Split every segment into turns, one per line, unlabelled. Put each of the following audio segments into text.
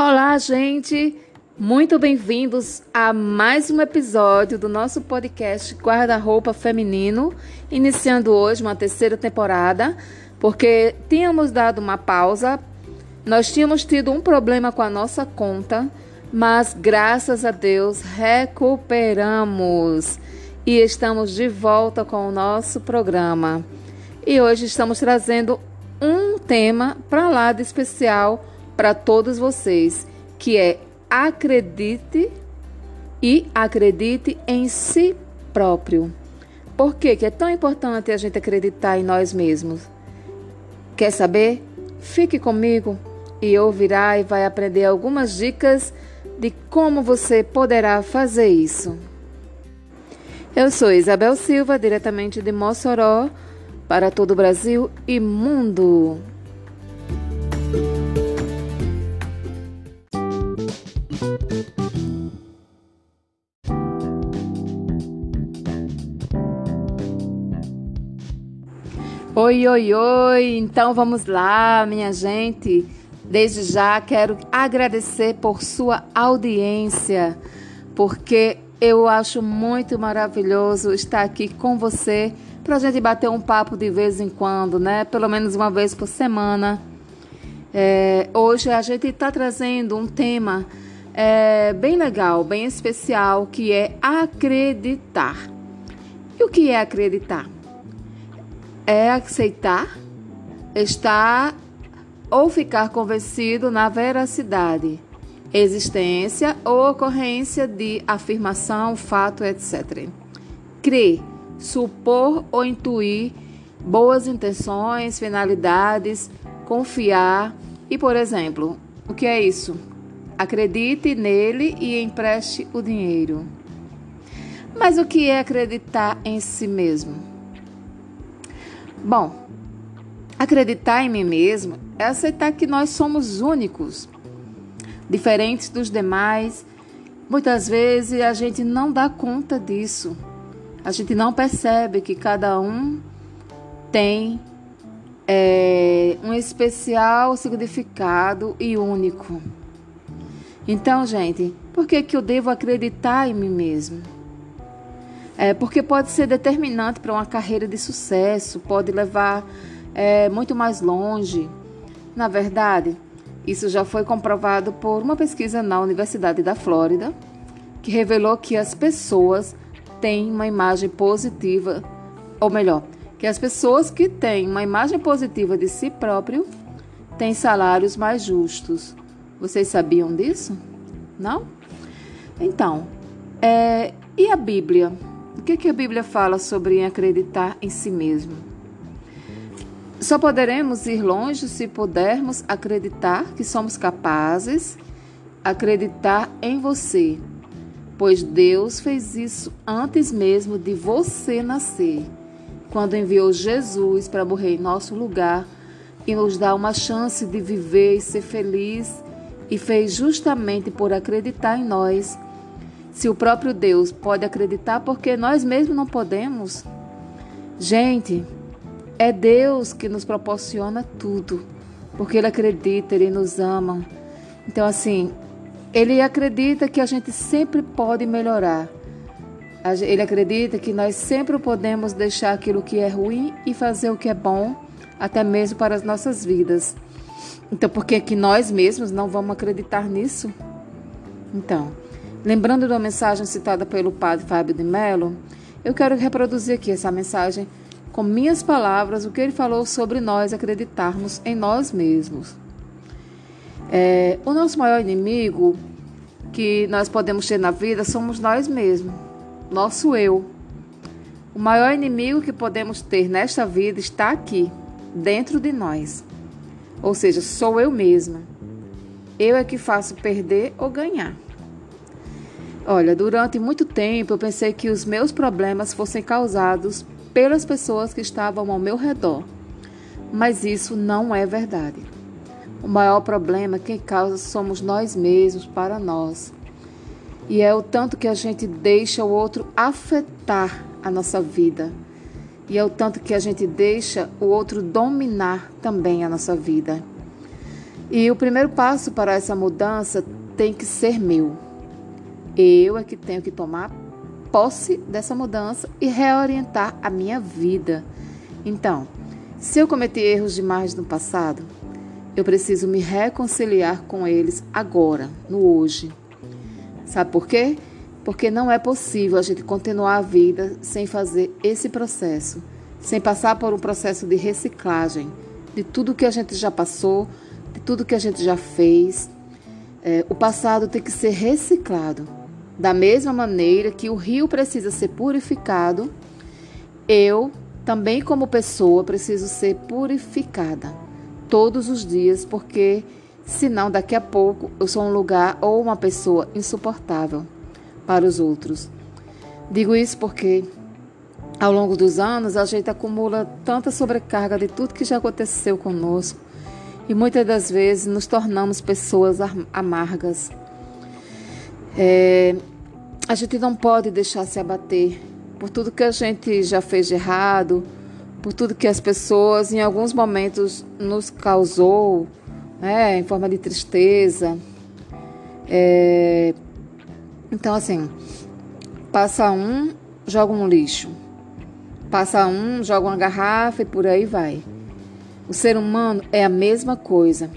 Olá, gente! Muito bem-vindos a mais um episódio do nosso podcast Guarda-Roupa Feminino, iniciando hoje uma terceira temporada, porque tínhamos dado uma pausa, nós tínhamos tido um problema com a nossa conta, mas graças a Deus recuperamos e estamos de volta com o nosso programa. E hoje estamos trazendo um tema para lá de especial para todos vocês, que é acredite e acredite em si próprio. Por que, que é tão importante a gente acreditar em nós mesmos? Quer saber? Fique comigo e ouvirá e vai aprender algumas dicas de como você poderá fazer isso. Eu sou Isabel Silva, diretamente de Mossoró, para todo o Brasil e mundo. Oi, oi, oi! Então vamos lá, minha gente. Desde já quero agradecer por sua audiência, porque eu acho muito maravilhoso estar aqui com você para a gente bater um papo de vez em quando, né? Pelo menos uma vez por semana. É, hoje a gente está trazendo um tema é, bem legal, bem especial, que é acreditar. E o que é acreditar? É aceitar, estar ou ficar convencido na veracidade, existência ou ocorrência de afirmação, fato, etc. Crer, supor ou intuir boas intenções, finalidades, confiar e, por exemplo, o que é isso? Acredite nele e empreste o dinheiro. Mas o que é acreditar em si mesmo? Bom, acreditar em mim mesmo é aceitar que nós somos únicos, diferentes dos demais. Muitas vezes a gente não dá conta disso. A gente não percebe que cada um tem é, um especial significado e único. Então, gente, por que, que eu devo acreditar em mim mesmo? É, porque pode ser determinante para uma carreira de sucesso, pode levar é, muito mais longe. Na verdade, isso já foi comprovado por uma pesquisa na Universidade da Flórida, que revelou que as pessoas têm uma imagem positiva, ou melhor, que as pessoas que têm uma imagem positiva de si próprio têm salários mais justos. Vocês sabiam disso? Não? Então, é, e a Bíblia? O que, que a Bíblia fala sobre acreditar em si mesmo? Só poderemos ir longe se pudermos acreditar que somos capazes, acreditar em você, pois Deus fez isso antes mesmo de você nascer, quando enviou Jesus para morrer em nosso lugar e nos dar uma chance de viver e ser feliz, e fez justamente por acreditar em nós se o próprio Deus pode acreditar, porque nós mesmos não podemos? Gente, é Deus que nos proporciona tudo, porque Ele acredita, Ele nos ama. Então, assim, Ele acredita que a gente sempre pode melhorar. Ele acredita que nós sempre podemos deixar aquilo que é ruim e fazer o que é bom, até mesmo para as nossas vidas. Então, por que, que nós mesmos não vamos acreditar nisso? Então, Lembrando da mensagem citada pelo padre Fábio de Mello, eu quero reproduzir aqui essa mensagem com minhas palavras, o que ele falou sobre nós acreditarmos em nós mesmos. É, o nosso maior inimigo que nós podemos ter na vida somos nós mesmos, nosso eu. O maior inimigo que podemos ter nesta vida está aqui, dentro de nós. Ou seja, sou eu mesma. Eu é que faço perder ou ganhar. Olha, durante muito tempo eu pensei que os meus problemas fossem causados pelas pessoas que estavam ao meu redor. Mas isso não é verdade. O maior problema quem causa somos nós mesmos para nós. E é o tanto que a gente deixa o outro afetar a nossa vida. E é o tanto que a gente deixa o outro dominar também a nossa vida. E o primeiro passo para essa mudança tem que ser meu. Eu é que tenho que tomar posse dessa mudança e reorientar a minha vida. Então, se eu cometi erros demais no passado, eu preciso me reconciliar com eles agora, no hoje. Sabe por quê? Porque não é possível a gente continuar a vida sem fazer esse processo, sem passar por um processo de reciclagem de tudo que a gente já passou, de tudo que a gente já fez. É, o passado tem que ser reciclado. Da mesma maneira que o rio precisa ser purificado, eu também, como pessoa, preciso ser purificada todos os dias, porque senão daqui a pouco eu sou um lugar ou uma pessoa insuportável para os outros. Digo isso porque ao longo dos anos a gente acumula tanta sobrecarga de tudo que já aconteceu conosco e muitas das vezes nos tornamos pessoas amargas. É, a gente não pode deixar se abater por tudo que a gente já fez de errado, por tudo que as pessoas em alguns momentos nos causou, né, em forma de tristeza. É, então, assim, passa um, joga um lixo. Passa um, joga uma garrafa e por aí vai. O ser humano é a mesma coisa.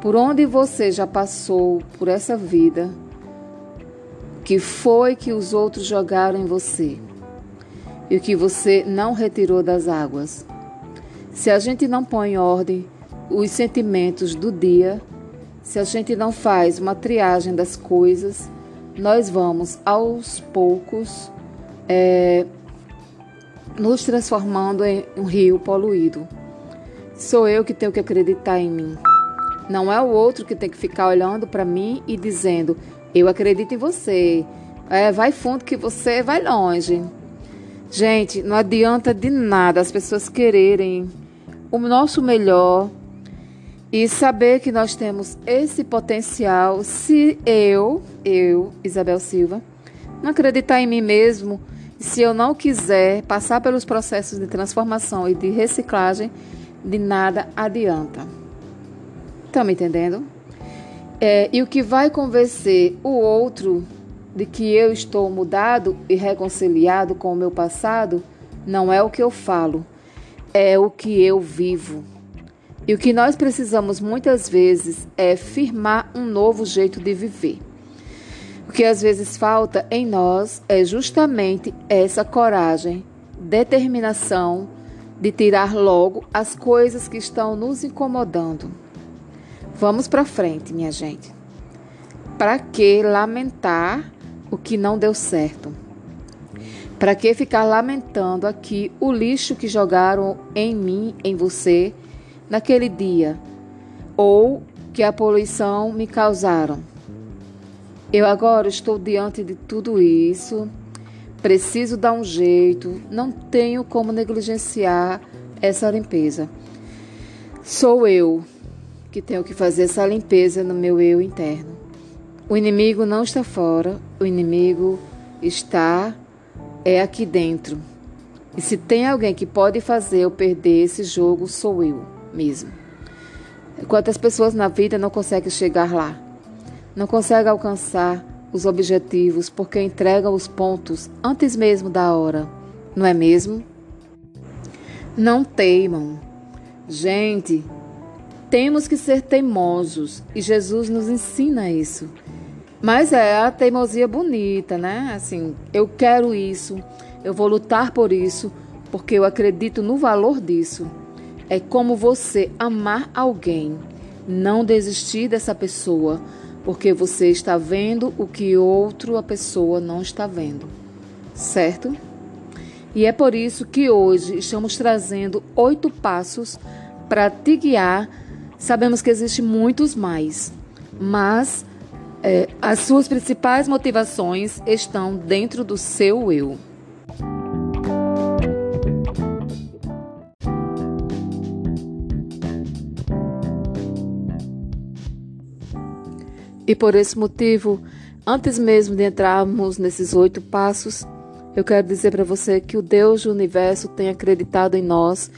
Por onde você já passou por essa vida, que foi que os outros jogaram em você e o que você não retirou das águas. Se a gente não põe em ordem os sentimentos do dia, se a gente não faz uma triagem das coisas, nós vamos aos poucos é, nos transformando em um rio poluído. Sou eu que tenho que acreditar em mim. Não é o outro que tem que ficar olhando para mim e dizendo: eu acredito em você. É, vai fundo que você vai longe. Gente, não adianta de nada as pessoas quererem o nosso melhor e saber que nós temos esse potencial se eu, eu, Isabel Silva, não acreditar em mim mesmo, se eu não quiser passar pelos processos de transformação e de reciclagem, de nada adianta. Estão me entendendo? É, e o que vai convencer o outro de que eu estou mudado e reconciliado com o meu passado não é o que eu falo, é o que eu vivo. E o que nós precisamos muitas vezes é firmar um novo jeito de viver. O que às vezes falta em nós é justamente essa coragem, determinação de tirar logo as coisas que estão nos incomodando. Vamos para frente, minha gente. Para que lamentar o que não deu certo? Para que ficar lamentando aqui o lixo que jogaram em mim, em você, naquele dia? Ou que a poluição me causaram? Eu agora estou diante de tudo isso, preciso dar um jeito, não tenho como negligenciar essa limpeza. Sou eu que tenho que fazer essa limpeza no meu eu interno. O inimigo não está fora, o inimigo está é aqui dentro. E se tem alguém que pode fazer eu perder esse jogo, sou eu mesmo. Quantas pessoas na vida não conseguem chegar lá? Não conseguem alcançar os objetivos porque entregam os pontos antes mesmo da hora, não é mesmo? Não teimam. Gente, temos que ser teimosos e Jesus nos ensina isso. Mas é a teimosia bonita, né? Assim, eu quero isso, eu vou lutar por isso, porque eu acredito no valor disso. É como você amar alguém, não desistir dessa pessoa, porque você está vendo o que outra pessoa não está vendo. Certo? E é por isso que hoje estamos trazendo oito passos para te guiar Sabemos que existem muitos mais, mas é, as suas principais motivações estão dentro do seu eu. E por esse motivo, antes mesmo de entrarmos nesses oito passos, eu quero dizer para você que o Deus do universo tem acreditado em nós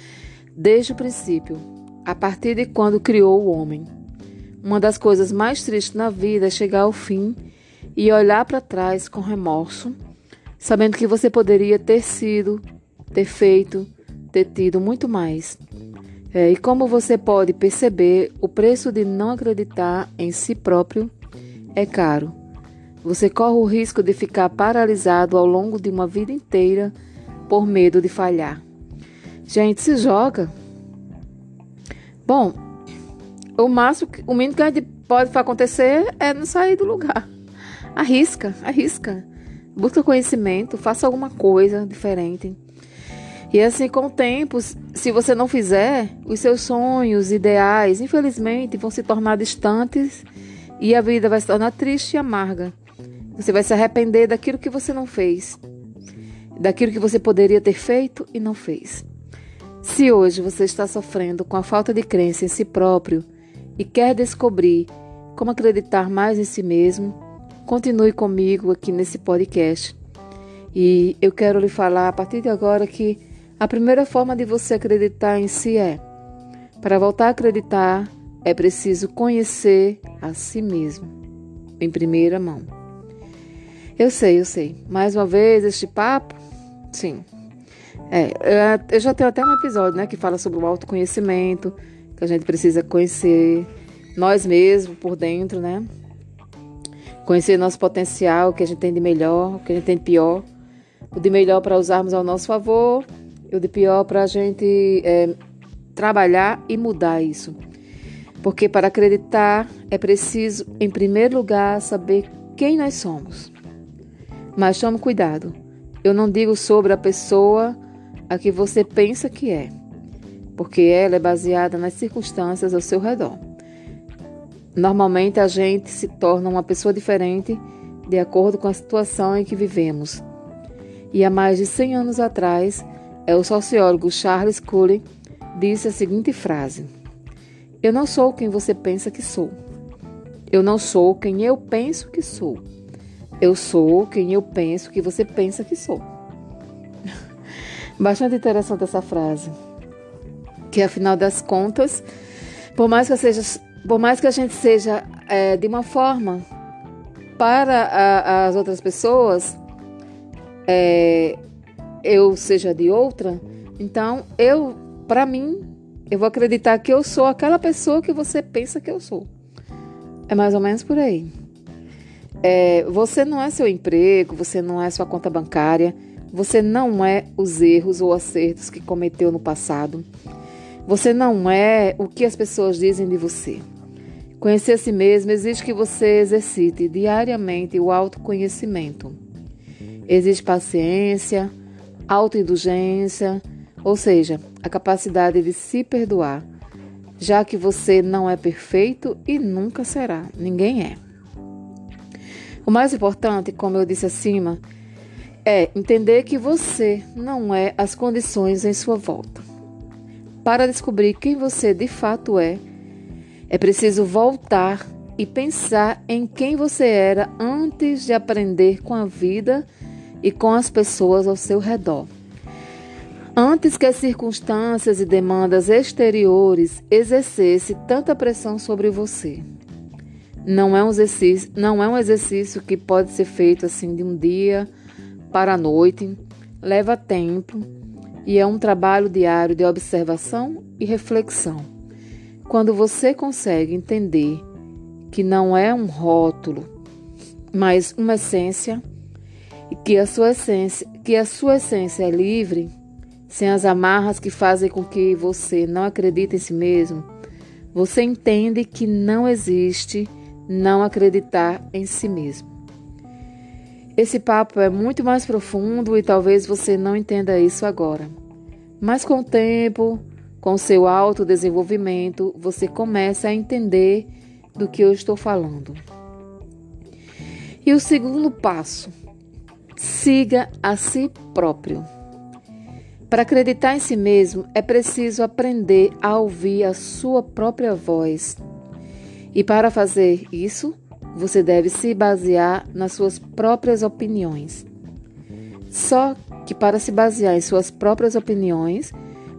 desde o princípio a partir de quando criou o homem. uma das coisas mais tristes na vida é chegar ao fim e olhar para trás com remorso, sabendo que você poderia ter sido, ter feito, ter tido muito mais. É, e como você pode perceber, o preço de não acreditar em si próprio é caro. Você corre o risco de ficar paralisado ao longo de uma vida inteira por medo de falhar. Gente, se joga. Bom, o máximo, o mínimo que a gente pode acontecer é não sair do lugar. Arrisca, arrisca. Busca conhecimento, faça alguma coisa diferente. E assim, com o tempo, se você não fizer, os seus sonhos, ideais, infelizmente, vão se tornar distantes e a vida vai se tornar triste e amarga. Você vai se arrepender daquilo que você não fez, daquilo que você poderia ter feito e não fez. Se hoje você está sofrendo com a falta de crença em si próprio e quer descobrir como acreditar mais em si mesmo, continue comigo aqui nesse podcast. E eu quero lhe falar a partir de agora que a primeira forma de você acreditar em si é: para voltar a acreditar, é preciso conhecer a si mesmo, em primeira mão. Eu sei, eu sei. Mais uma vez, este papo, sim. É, eu já tenho até um episódio, né, que fala sobre o autoconhecimento, que a gente precisa conhecer nós mesmos por dentro, né? Conhecer nosso potencial, o que a gente tem de melhor, o que a gente tem de pior. O de melhor para usarmos ao nosso favor e o de pior para a gente é, trabalhar e mudar isso. Porque para acreditar é preciso, em primeiro lugar, saber quem nós somos. Mas tome cuidado. Eu não digo sobre a pessoa a que você pensa que é, porque ela é baseada nas circunstâncias ao seu redor. Normalmente a gente se torna uma pessoa diferente de acordo com a situação em que vivemos. E há mais de 100 anos atrás, é o sociólogo Charles Cullen disse a seguinte frase: eu não sou quem você pensa que sou. Eu não sou quem eu penso que sou. Eu sou quem eu penso que você pensa que sou. Bastante interessante essa frase. Que afinal das contas, por mais que, seja, por mais que a gente seja é, de uma forma para a, as outras pessoas, é, eu seja de outra, então eu, para mim, eu vou acreditar que eu sou aquela pessoa que você pensa que eu sou. É mais ou menos por aí. É, você não é seu emprego, você não é sua conta bancária, você não é os erros ou acertos que cometeu no passado. Você não é o que as pessoas dizem de você. Conhecer a si mesmo exige que você exercite diariamente o autoconhecimento. Existe paciência, autoindulgência, ou seja, a capacidade de se perdoar, já que você não é perfeito e nunca será, ninguém é. O mais importante, como eu disse acima, é entender que você não é as condições em sua volta. Para descobrir quem você de fato é, é preciso voltar e pensar em quem você era antes de aprender com a vida e com as pessoas ao seu redor. Antes que as circunstâncias e demandas exteriores exercessem tanta pressão sobre você. Não é um exercício, não é um exercício que pode ser feito assim de um dia para a noite, leva tempo e é um trabalho diário de observação e reflexão. Quando você consegue entender que não é um rótulo, mas uma essência, e que a sua essência, que a sua essência é livre, sem as amarras que fazem com que você não acredite em si mesmo, você entende que não existe não acreditar em si mesmo. Esse papo é muito mais profundo e talvez você não entenda isso agora. Mas com o tempo, com seu autodesenvolvimento, você começa a entender do que eu estou falando. E o segundo passo: siga a si próprio. Para acreditar em si mesmo, é preciso aprender a ouvir a sua própria voz. E para fazer isso, você deve se basear nas suas próprias opiniões. Só que para se basear em suas próprias opiniões,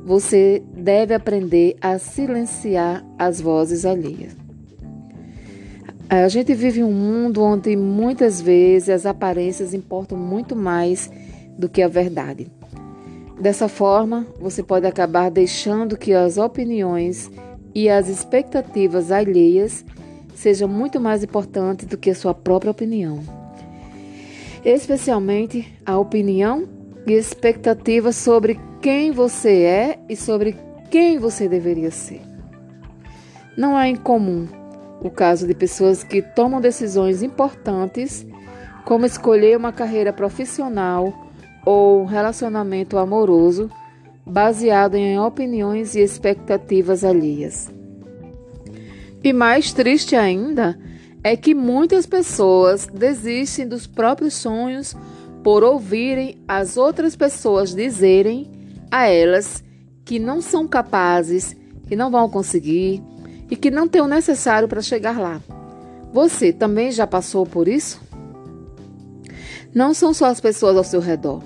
você deve aprender a silenciar as vozes alheias. A gente vive um mundo onde muitas vezes as aparências importam muito mais do que a verdade. Dessa forma, você pode acabar deixando que as opiniões e as expectativas alheias sejam muito mais importantes do que a sua própria opinião. Especialmente a opinião e expectativas sobre quem você é e sobre quem você deveria ser. Não é incomum o caso de pessoas que tomam decisões importantes, como escolher uma carreira profissional ou um relacionamento amoroso, baseado em opiniões e expectativas alheias. E mais triste ainda é que muitas pessoas desistem dos próprios sonhos por ouvirem as outras pessoas dizerem a elas que não são capazes, que não vão conseguir e que não têm o necessário para chegar lá. Você também já passou por isso? Não são só as pessoas ao seu redor,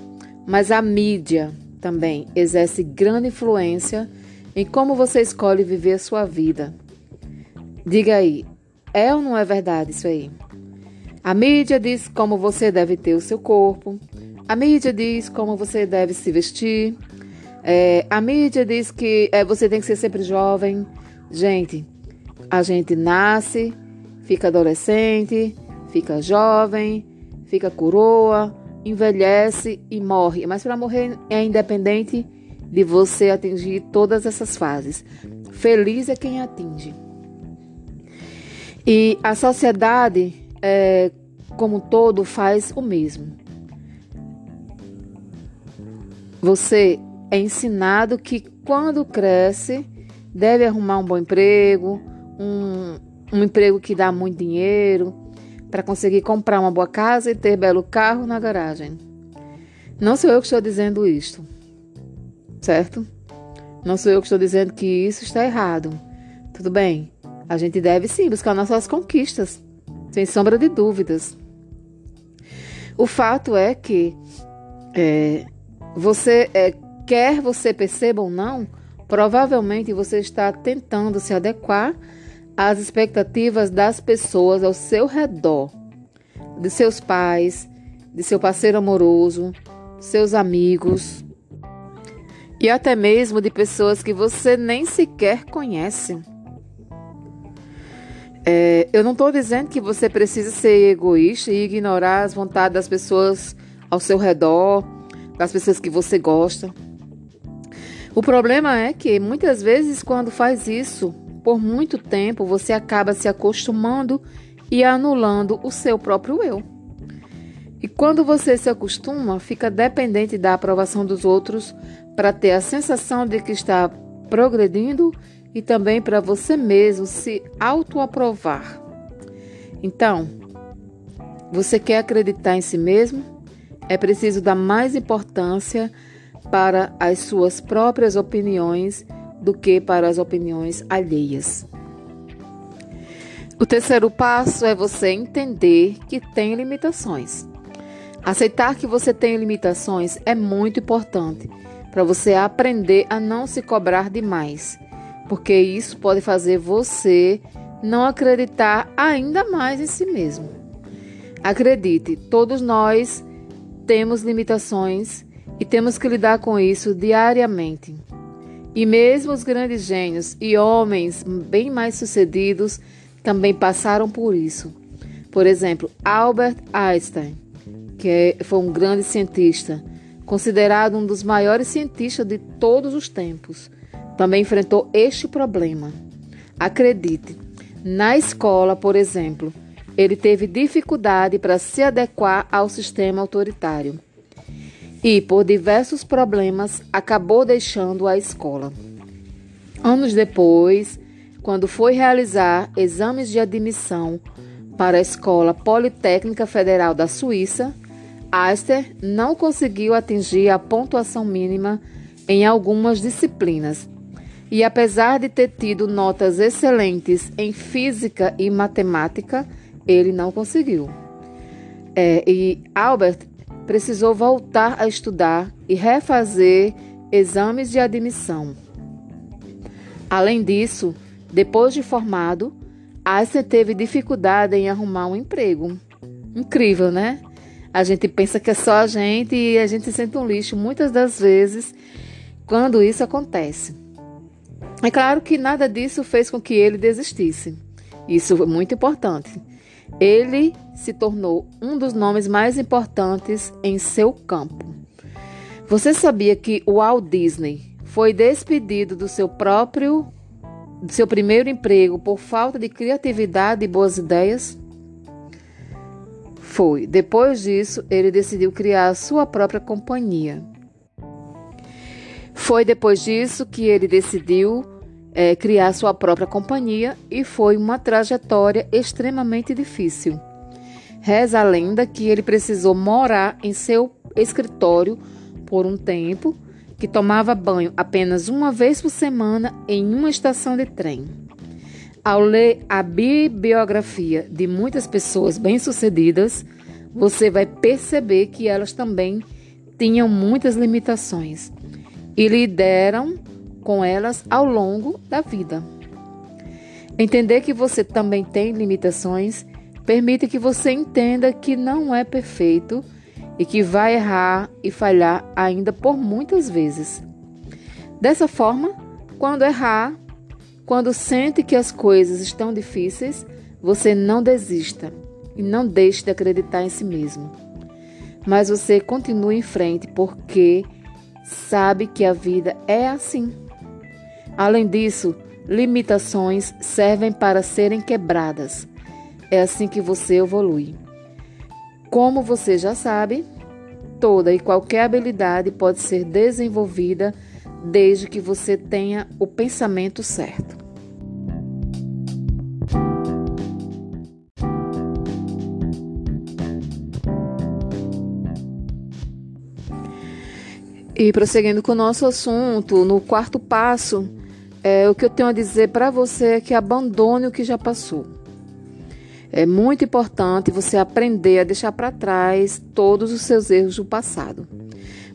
mas a mídia também exerce grande influência em como você escolhe viver a sua vida. Diga aí, é ou não é verdade isso aí? A mídia diz como você deve ter o seu corpo, a mídia diz como você deve se vestir, é, a mídia diz que é, você tem que ser sempre jovem. Gente, a gente nasce, fica adolescente, fica jovem, fica coroa, envelhece e morre. Mas para morrer é independente de você atingir todas essas fases. Feliz é quem atinge. E a sociedade, é, como um todo, faz o mesmo. Você é ensinado que quando cresce deve arrumar um bom emprego, um, um emprego que dá muito dinheiro, para conseguir comprar uma boa casa e ter belo carro na garagem. Não sou eu que estou dizendo isto, certo? Não sou eu que estou dizendo que isso está errado. Tudo bem, a gente deve sim buscar nossas conquistas, sem sombra de dúvidas. O fato é que é, você é, quer você perceba ou não, provavelmente você está tentando se adequar às expectativas das pessoas ao seu redor, de seus pais, de seu parceiro amoroso, seus amigos e até mesmo de pessoas que você nem sequer conhece. É, eu não estou dizendo que você precisa ser egoísta e ignorar as vontades das pessoas ao seu redor, das pessoas que você gosta. O problema é que muitas vezes, quando faz isso por muito tempo, você acaba se acostumando e anulando o seu próprio eu. E quando você se acostuma, fica dependente da aprovação dos outros para ter a sensação de que está progredindo e também para você mesmo se autoaprovar. Então, você quer acreditar em si mesmo? É preciso dar mais importância para as suas próprias opiniões do que para as opiniões alheias. O terceiro passo é você entender que tem limitações. Aceitar que você tem limitações é muito importante para você aprender a não se cobrar demais, porque isso pode fazer você não acreditar ainda mais em si mesmo. Acredite, todos nós temos limitações e temos que lidar com isso diariamente. E mesmo os grandes gênios e homens bem mais sucedidos também passaram por isso. Por exemplo, Albert Einstein, que é, foi um grande cientista, considerado um dos maiores cientistas de todos os tempos, também enfrentou este problema. Acredite, na escola, por exemplo, ele teve dificuldade para se adequar ao sistema autoritário e, por diversos problemas, acabou deixando a escola. Anos depois, quando foi realizar exames de admissão para a Escola Politécnica Federal da Suíça, Aster não conseguiu atingir a pontuação mínima em algumas disciplinas. E apesar de ter tido notas excelentes em física e matemática, ele não conseguiu. É, e Albert precisou voltar a estudar e refazer exames de admissão. Além disso, depois de formado, Einstein teve dificuldade em arrumar um emprego. Incrível, né? A gente pensa que é só a gente e a gente se sente um lixo muitas das vezes quando isso acontece. É claro que nada disso fez com que ele desistisse. Isso é muito importante. Ele se tornou um dos nomes mais importantes em seu campo. Você sabia que o Walt Disney foi despedido do seu próprio do seu primeiro emprego por falta de criatividade e boas ideias? Foi. Depois disso, ele decidiu criar sua própria companhia. Foi depois disso que ele decidiu é, criar sua própria companhia e foi uma trajetória extremamente difícil. Reza a lenda que ele precisou morar em seu escritório por um tempo, que tomava banho apenas uma vez por semana em uma estação de trem. Ao ler a bibliografia de muitas pessoas bem-sucedidas, você vai perceber que elas também tinham muitas limitações e lideram com elas ao longo da vida. Entender que você também tem limitações permite que você entenda que não é perfeito e que vai errar e falhar ainda por muitas vezes. Dessa forma, quando errar, quando sente que as coisas estão difíceis, você não desista e não deixe de acreditar em si mesmo. Mas você continue em frente porque sabe que a vida é assim. Além disso, limitações servem para serem quebradas. É assim que você evolui. Como você já sabe, toda e qualquer habilidade pode ser desenvolvida desde que você tenha o pensamento certo. E prosseguindo com o nosso assunto, no quarto passo, é, o que eu tenho a dizer para você é que abandone o que já passou. É muito importante você aprender a deixar para trás todos os seus erros do passado.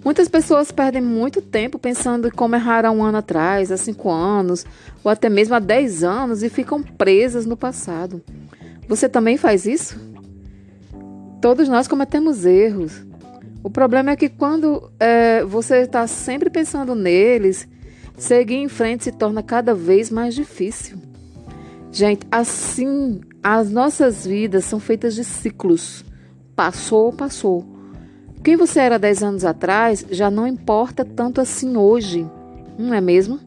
Muitas pessoas perdem muito tempo pensando em como erraram um ano atrás, há cinco anos, ou até mesmo há dez anos e ficam presas no passado. Você também faz isso? Todos nós cometemos erros. O problema é que quando é, você está sempre pensando neles, seguir em frente se torna cada vez mais difícil. Gente, assim, as nossas vidas são feitas de ciclos. Passou, passou. Quem você era 10 anos atrás já não importa tanto assim hoje, não é mesmo?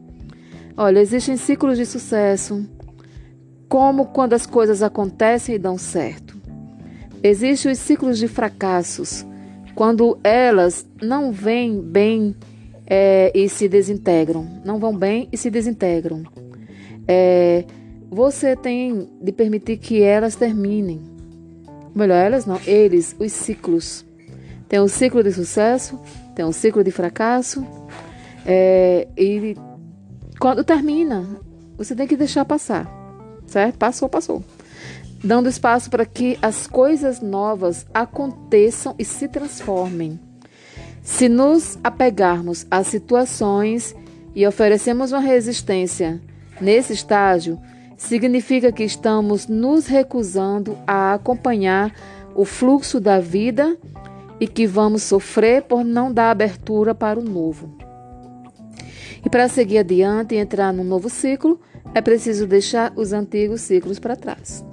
Olha, existem ciclos de sucesso, como quando as coisas acontecem e dão certo. Existem os ciclos de fracassos, quando elas não vêm bem é, e se desintegram, não vão bem e se desintegram. É, você tem de permitir que elas terminem. Melhor, elas não, eles, os ciclos. Tem um ciclo de sucesso, tem um ciclo de fracasso, é, e quando termina, você tem que deixar passar, certo? Passou, passou dando espaço para que as coisas novas aconteçam e se transformem. Se nos apegarmos às situações e oferecemos uma resistência nesse estágio, significa que estamos nos recusando a acompanhar o fluxo da vida e que vamos sofrer por não dar abertura para o novo. E para seguir adiante e entrar num novo ciclo, é preciso deixar os antigos ciclos para trás.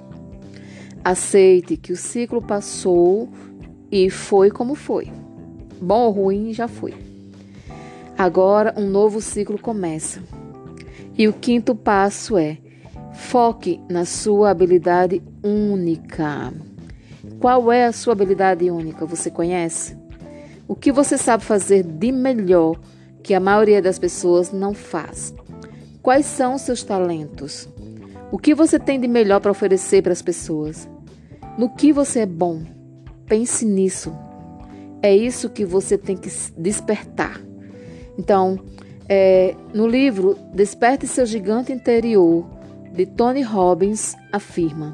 Aceite que o ciclo passou e foi como foi. Bom ou ruim, já foi. Agora um novo ciclo começa. E o quinto passo é: foque na sua habilidade única. Qual é a sua habilidade única? Você conhece? O que você sabe fazer de melhor que a maioria das pessoas não faz? Quais são os seus talentos? O que você tem de melhor para oferecer para as pessoas? No que você é bom? Pense nisso. É isso que você tem que despertar. Então, é, no livro Desperte seu gigante interior, de Tony Robbins, afirma: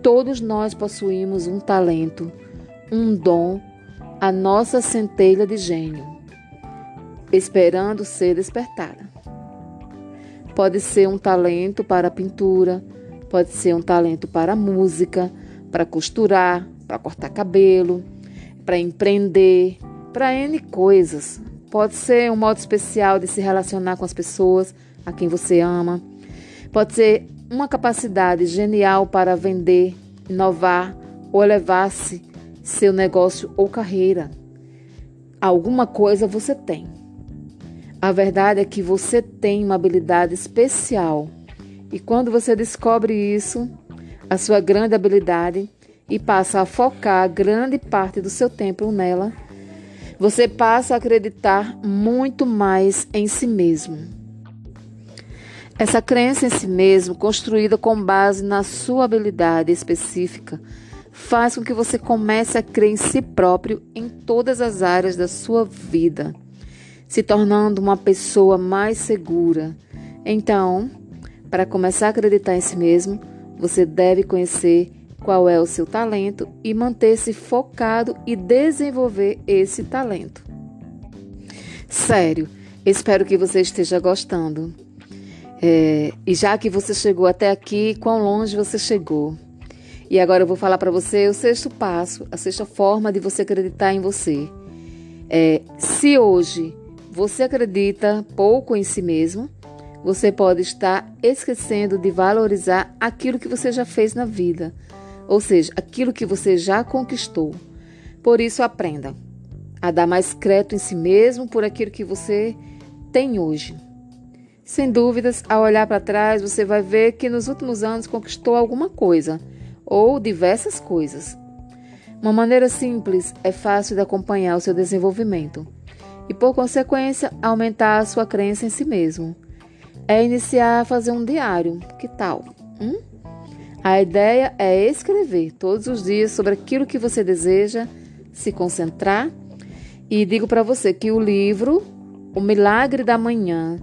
Todos nós possuímos um talento, um dom, a nossa centelha de gênio, esperando ser despertada. Pode ser um talento para pintura, Pode ser um talento para música, para costurar, para cortar cabelo, para empreender, para N coisas. Pode ser um modo especial de se relacionar com as pessoas a quem você ama. Pode ser uma capacidade genial para vender, inovar ou elevar-se seu negócio ou carreira. Alguma coisa você tem. A verdade é que você tem uma habilidade especial. E quando você descobre isso, a sua grande habilidade, e passa a focar grande parte do seu tempo nela, você passa a acreditar muito mais em si mesmo. Essa crença em si mesmo, construída com base na sua habilidade específica, faz com que você comece a crer em si próprio em todas as áreas da sua vida, se tornando uma pessoa mais segura. Então, para começar a acreditar em si mesmo, você deve conhecer qual é o seu talento e manter-se focado e desenvolver esse talento. Sério, espero que você esteja gostando. É, e já que você chegou até aqui, quão longe você chegou? E agora eu vou falar para você o sexto passo, a sexta forma de você acreditar em você. É, se hoje você acredita pouco em si mesmo, você pode estar esquecendo de valorizar aquilo que você já fez na vida ou seja, aquilo que você já conquistou. Por isso, aprenda a dar mais crédito em si mesmo por aquilo que você tem hoje. Sem dúvidas, ao olhar para trás, você vai ver que nos últimos anos conquistou alguma coisa ou diversas coisas. Uma maneira simples é fácil de acompanhar o seu desenvolvimento e, por consequência, aumentar a sua crença em si mesmo. É iniciar a fazer um diário. Que tal? Hum? A ideia é escrever todos os dias sobre aquilo que você deseja, se concentrar. E digo para você que o livro O Milagre da Manhã,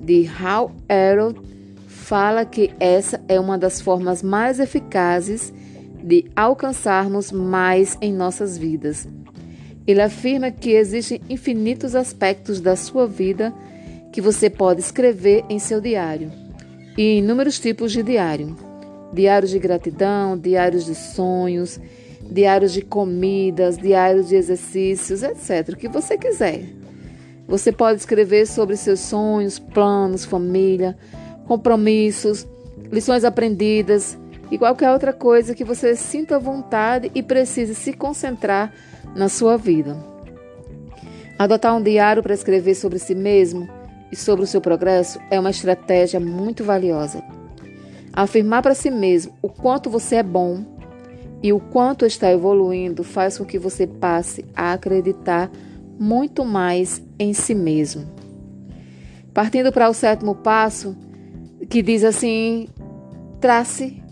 de Hal Herold, fala que essa é uma das formas mais eficazes de alcançarmos mais em nossas vidas. Ele afirma que existem infinitos aspectos da sua vida que você pode escrever em seu diário e inúmeros tipos de diário diários de gratidão, diários de sonhos, diários de comidas, diários de exercícios, etc. O que você quiser. Você pode escrever sobre seus sonhos, planos, família, compromissos, lições aprendidas e qualquer outra coisa que você sinta vontade e precise se concentrar na sua vida. Adotar um diário para escrever sobre si mesmo e sobre o seu progresso é uma estratégia muito valiosa. Afirmar para si mesmo o quanto você é bom e o quanto está evoluindo faz com que você passe a acreditar muito mais em si mesmo. Partindo para o sétimo passo, que diz assim: trace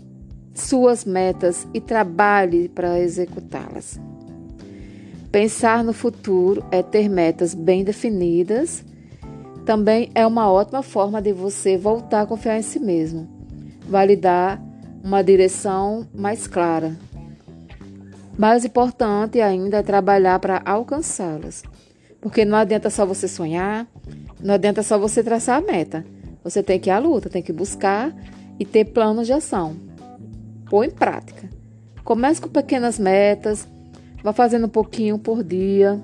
suas metas e trabalhe para executá-las. Pensar no futuro é ter metas bem definidas. Também é uma ótima forma de você voltar a confiar em si mesmo vai lhe dar uma direção mais clara. Mais importante ainda é trabalhar para alcançá-las. Porque não adianta só você sonhar, não adianta só você traçar a meta. Você tem que ir à luta, tem que buscar e ter planos de ação. Pôr em prática. Comece com pequenas metas, vá fazendo um pouquinho por dia.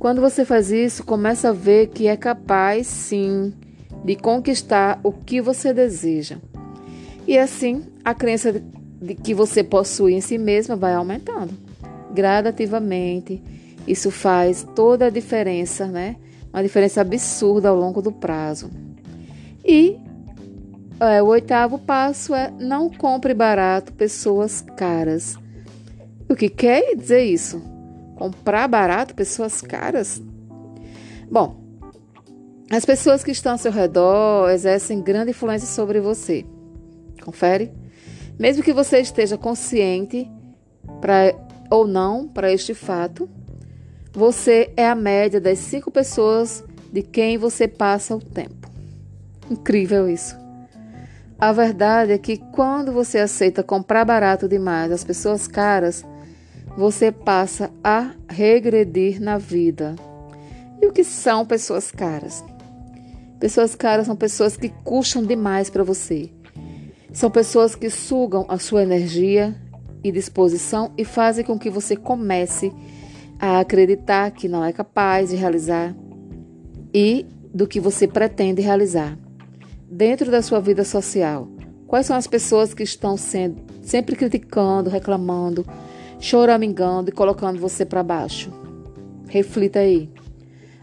Quando você faz isso, começa a ver que é capaz, sim, de conquistar o que você deseja. E assim, a crença de que você possui em si mesma vai aumentando gradativamente. Isso faz toda a diferença, né? Uma diferença absurda ao longo do prazo. E é, o oitavo passo é não compre barato pessoas caras. O que quer dizer isso? Comprar barato pessoas caras? Bom, as pessoas que estão ao seu redor exercem grande influência sobre você. Confere? Mesmo que você esteja consciente pra, ou não para este fato, você é a média das cinco pessoas de quem você passa o tempo. Incrível isso. A verdade é que quando você aceita comprar barato demais as pessoas caras, você passa a regredir na vida. E o que são pessoas caras? Pessoas caras são pessoas que custam demais para você São pessoas que sugam a sua energia e disposição e fazem com que você comece a acreditar que não é capaz de realizar e do que você pretende realizar. Dentro da sua vida social, quais são as pessoas que estão sendo sempre criticando, reclamando, choramingando e colocando você para baixo? Reflita aí.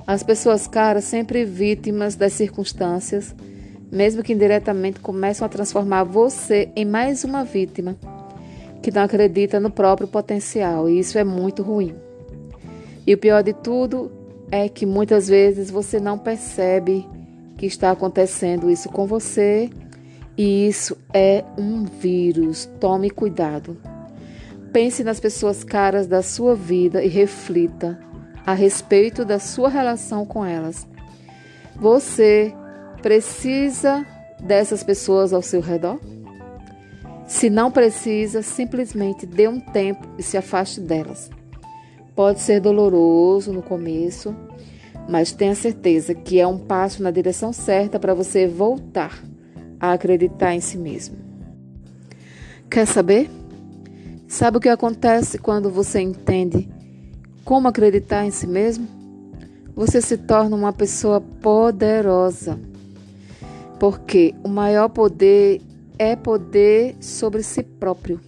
As pessoas caras sempre vítimas das circunstâncias mesmo que indiretamente, começam a transformar você em mais uma vítima que não acredita no próprio potencial, e isso é muito ruim. E o pior de tudo é que muitas vezes você não percebe que está acontecendo isso com você, e isso é um vírus. Tome cuidado. Pense nas pessoas caras da sua vida e reflita a respeito da sua relação com elas. Você Precisa dessas pessoas ao seu redor? Se não precisa, simplesmente dê um tempo e se afaste delas. Pode ser doloroso no começo, mas tenha certeza que é um passo na direção certa para você voltar a acreditar em si mesmo. Quer saber? Sabe o que acontece quando você entende como acreditar em si mesmo? Você se torna uma pessoa poderosa porque o maior poder é poder sobre si próprio.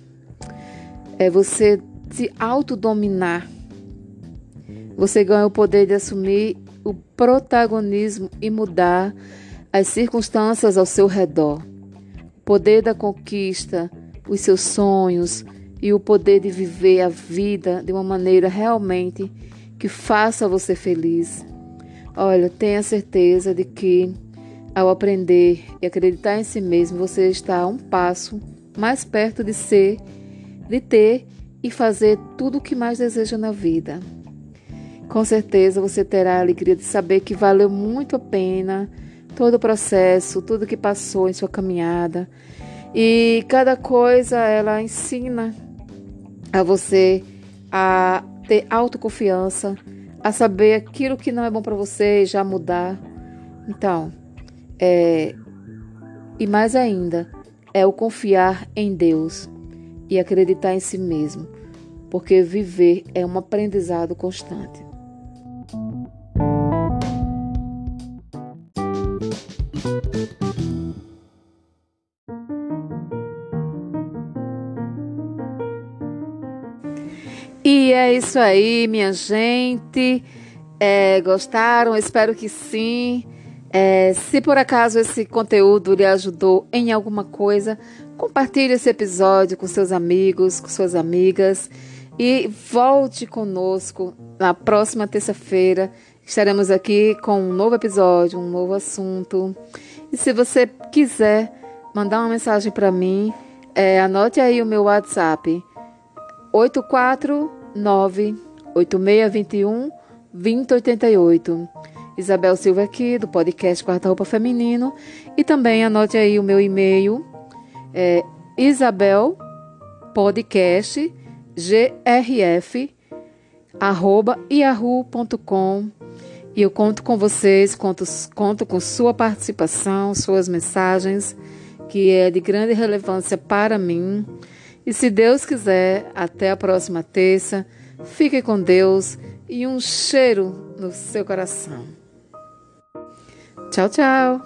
É você se autodominar. Você ganha o poder de assumir o protagonismo e mudar as circunstâncias ao seu redor. O poder da conquista, os seus sonhos e o poder de viver a vida de uma maneira realmente que faça você feliz. Olha, tenha certeza de que ao aprender e acreditar em si mesmo, você está a um passo mais perto de ser, de ter e fazer tudo o que mais deseja na vida. Com certeza você terá a alegria de saber que valeu muito a pena todo o processo, tudo que passou em sua caminhada. E cada coisa ela ensina a você a ter autoconfiança, a saber aquilo que não é bom para você já mudar. Então, é, e mais ainda, é o confiar em Deus e acreditar em si mesmo, porque viver é um aprendizado constante. É isso aí, minha gente. É, gostaram? Espero que sim. É, se por acaso esse conteúdo lhe ajudou em alguma coisa, compartilhe esse episódio com seus amigos, com suas amigas e volte conosco na próxima terça-feira. Estaremos aqui com um novo episódio, um novo assunto. E se você quiser mandar uma mensagem para mim, é, anote aí o meu WhatsApp: 849 8621 2088. Isabel Silva aqui, do podcast Quarta Roupa Feminino. E também anote aí o meu e-mail, é Isabel Podcast grf arroba yahoo.com e eu conto com vocês, conto, conto com sua participação, suas mensagens, que é de grande relevância para mim. E se Deus quiser, até a próxima terça. Fique com Deus e um cheiro no seu coração. Tchau, tchau!